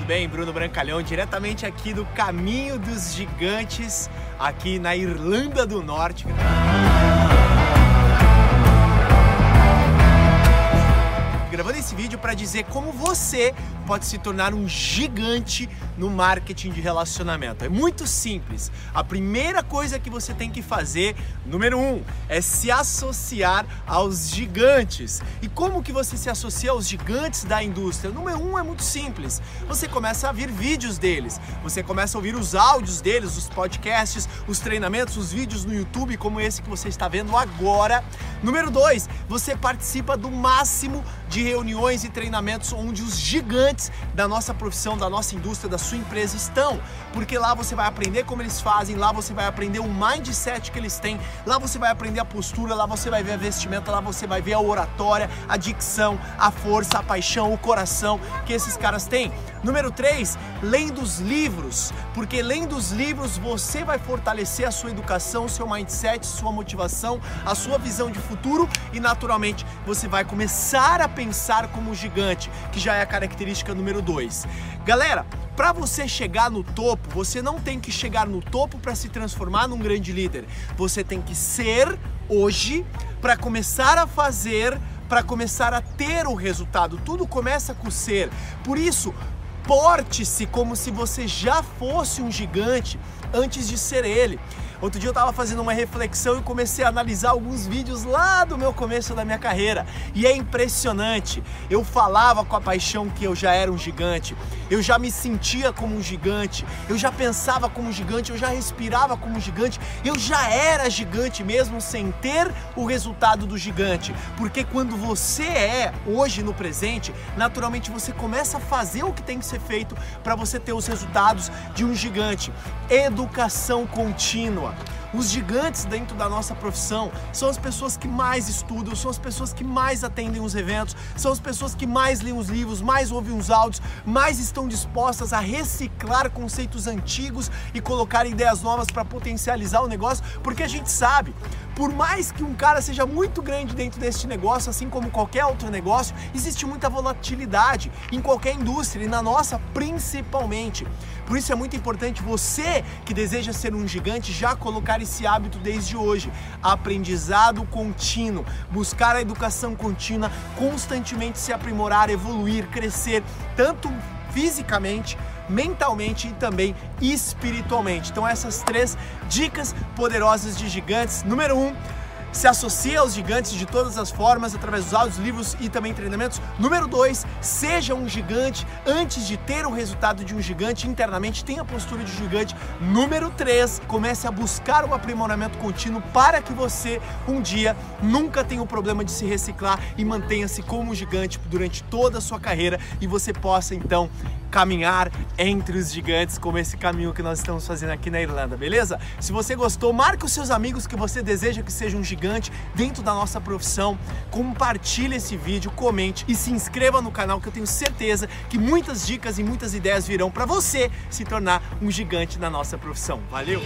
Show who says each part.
Speaker 1: tudo bem? Bruno Brancalhão, diretamente aqui do Caminho dos Gigantes, aqui na Irlanda do Norte. Gravando esse vídeo para dizer como você pode se tornar um gigante no marketing de relacionamento. É muito simples. A primeira coisa que você tem que fazer, número um, é se associar aos gigantes. E como que você se associa aos gigantes da indústria? Número um é muito simples. Você começa a ver vídeos deles. Você começa a ouvir os áudios deles, os podcasts, os treinamentos, os vídeos no YouTube, como esse que você está vendo agora. Número dois, você participa do máximo de reuniões e treinamentos onde os gigantes da nossa profissão, da nossa indústria, da sua empresa estão, porque lá você vai aprender como eles fazem, lá você vai aprender o mindset que eles têm, lá você vai aprender a postura, lá você vai ver a vestimenta, lá você vai ver a oratória, a dicção, a força, a paixão, o coração que esses caras têm. Número 3, lendo os livros, porque lendo os livros você vai fortalecer a sua educação, seu mindset, sua motivação, a sua visão de futuro e naturalmente você vai começar a pensar como um gigante, que já é a característica número 2. Galera, para você chegar no topo, você não tem que chegar no topo para se transformar num grande líder. Você tem que ser hoje para começar a fazer para começar a ter o resultado. Tudo começa com ser. Por isso, porte-se como se você já fosse um gigante antes de ser ele. Outro dia eu estava fazendo uma reflexão e comecei a analisar alguns vídeos lá do meu começo da minha carreira. E é impressionante. Eu falava com a paixão que eu já era um gigante. Eu já me sentia como um gigante. Eu já pensava como um gigante, eu já respirava como um gigante. Eu já era gigante mesmo sem ter o resultado do gigante. Porque quando você é hoje no presente, naturalmente você começa a fazer o que tem que ser feito para você ter os resultados de um gigante. Educação contínua. Os gigantes dentro da nossa profissão são as pessoas que mais estudam, são as pessoas que mais atendem os eventos, são as pessoas que mais leem os livros, mais ouvem os áudios, mais estão dispostas a reciclar conceitos antigos e colocar ideias novas para potencializar o negócio, porque a gente sabe, por mais que um cara seja muito grande dentro deste negócio, assim como qualquer outro negócio, existe muita volatilidade em qualquer indústria e na nossa principalmente. Por isso é muito importante você que deseja ser um gigante já colocar esse hábito desde hoje. Aprendizado contínuo, buscar a educação contínua, constantemente se aprimorar, evoluir, crescer, tanto fisicamente, mentalmente e também espiritualmente. Então essas três dicas poderosas de gigantes. Número um, se associa aos gigantes de todas as formas, através dos áudios, livros e também treinamentos. Número 2, seja um gigante antes de ter o resultado de um gigante internamente, tenha a postura de gigante. Número 3, comece a buscar um aprimoramento contínuo para que você um dia nunca tenha o problema de se reciclar e mantenha-se como um gigante durante toda a sua carreira e você possa então caminhar entre os gigantes, como esse caminho que nós estamos fazendo aqui na Irlanda, beleza? Se você gostou, marque os seus amigos que você deseja que seja um gigante dentro da nossa profissão, compartilhe esse vídeo, comente e se inscreva no canal que eu tenho certeza que muitas dicas e muitas ideias virão para você se tornar um gigante na nossa profissão. Valeu!